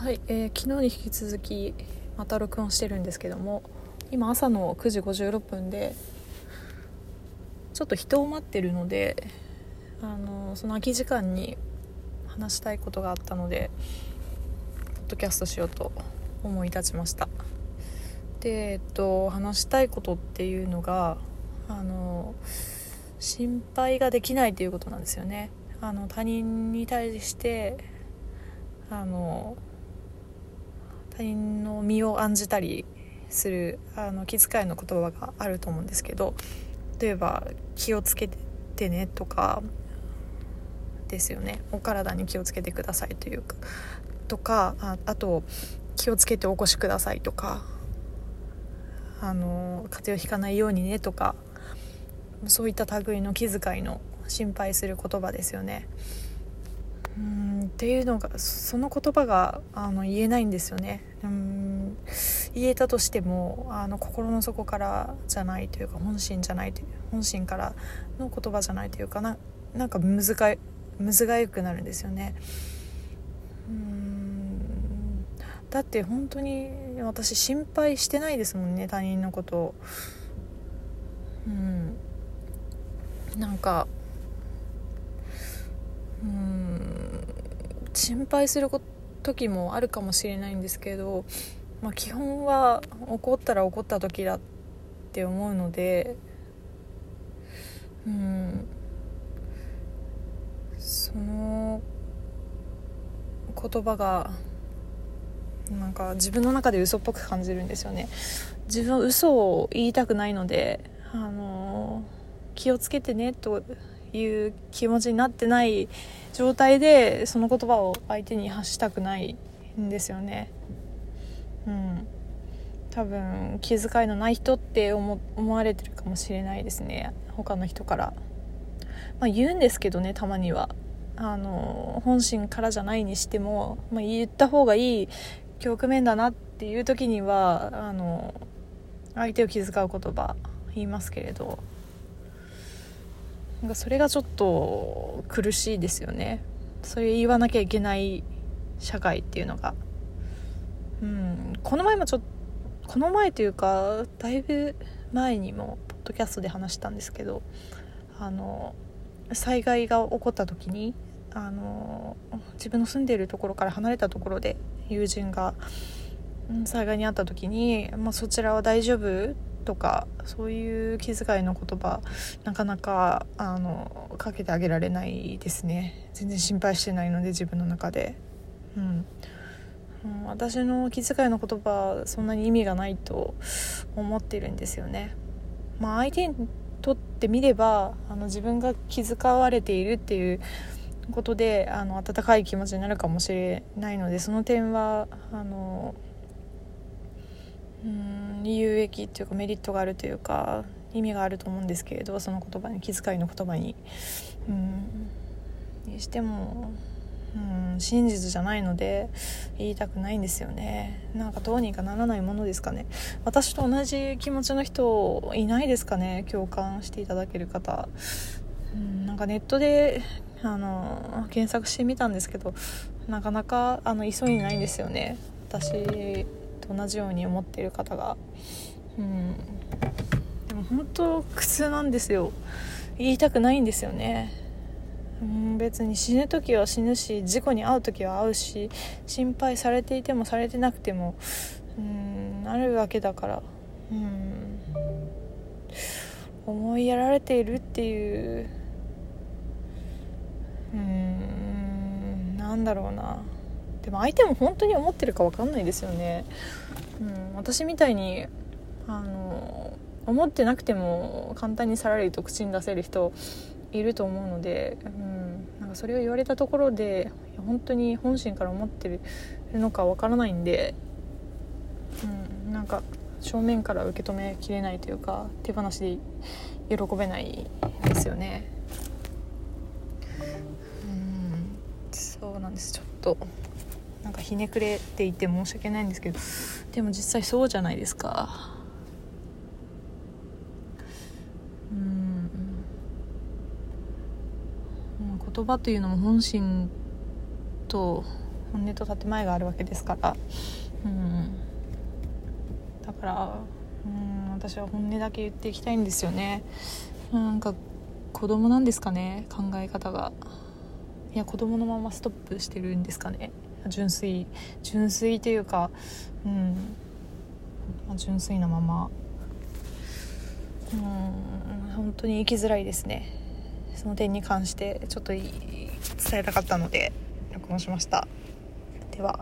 はい、えー、昨日に引き続きまた録音してるんですけども今朝の9時56分でちょっと人を待ってるのであのその空き時間に話したいことがあったのでポッドキャストしようと思い立ちました。でえっと話したいことっていうのがあの心配ができないということなんですよね。あの他人に対してあの他人の身を案じたりするあの気遣いの言葉があると思うんですけど例えば「気をつけてね」とかですよねお体に気をつけてくださいというかとかああと「気をつけてお越しください」とかあの風邪をひかないようにねとかそういった類の気遣いの心配する言葉ですよね。うんっていうのがその言葉があの言えないんですよね。うん言えたとしてもあの心の底からじゃないというか本心じゃないという本心からの言葉じゃないというかななんかむずがむずがゆくなるんですよね。うんだって本当に私心配してないですもんね他人のこと。をうん。なんかうん。心配する時もあるかもしれないんですけど、まあ、基本は怒ったら怒った時だって思うのでうんその言葉がなんか自分の中で嘘っぽく感じるんですよね。自分は嘘を言いたくないのであの気をつけてねという気持ちになってない状態でその言葉を相手に発したくないんですよね。うん、多分気遣いのない人って思われてるかもしれないですね他の人から。まあ、言うんですけどねたまには。あの本心からじゃないにしても、まあ、言った方がいい局面だなっていう時にはあの相手を気遣う言葉言いますけれどなんかそれがちょっと苦しいですよね。そういう言わなきゃいけない社会っていうのが。うん。この前もちょっとこの前というかだいぶ前にもポッドキャストで話したんですけどあの災害が起こった時にあの自分の住んでいるところから離れたところで友人が災害に遭った時に、まあ、そちらは大丈夫？とかそういう気遣いの言葉なかなかあのかけてあげられないですね。全然心配してないので自分の中で、うん、うん、私の気遣いの言葉そんなに意味がないと思ってるんですよね、まあ、相手にとってみればあの自分が気遣われているっていうことであの温かい気持ちになるかもしれないのでその点はあのうん有益っていうかメリットがあるというか意味があると思うんですけれどその言葉に気遣いの言葉に。うんにしてもうん真実じゃないので言いたくないんですよね。なんかどうにかならないものですかね。私と同じ気持ちの人いないですかね共感していただける方。うんなんかネットであの検索してみたんですけどなかなかあの急いそうにないんですよね。私同じように思っている方がうん。でも本当苦痛なんですよ。言いたくないんですよね。うん別に死ぬ時は死ぬし事故に遭う時は遭うし心配されていてもされてなくてもうんなるわけだからうん。思いやられているっていううんなんだろうな。でも相手も本当に思ってるか分かんないですよね、うん、私みたいにあの思ってなくても簡単にさらりと口に出せる人いると思うので、うん、なんかそれを言われたところで本当に本心から思ってるのか分からないんで、うん、なんか正面から受け止めきれないというか手放しで喜べないですよね。うんそうなんですちょっとなんかひねくれていて申し訳ないんですけどでも実際そうじゃないですか。うん。言葉というのも本心と本音と建前があるわけですから。うん。だからうん私は本音だけ言っていきたいんですよね。なんか子供なんですかね考え方が。いや子供のままストップしてるんですかね。純粋純粋というかうん。純粋なまま。うん本当に生きづらいですね。その点に関してちょっと伝えたかったので録音しました。では。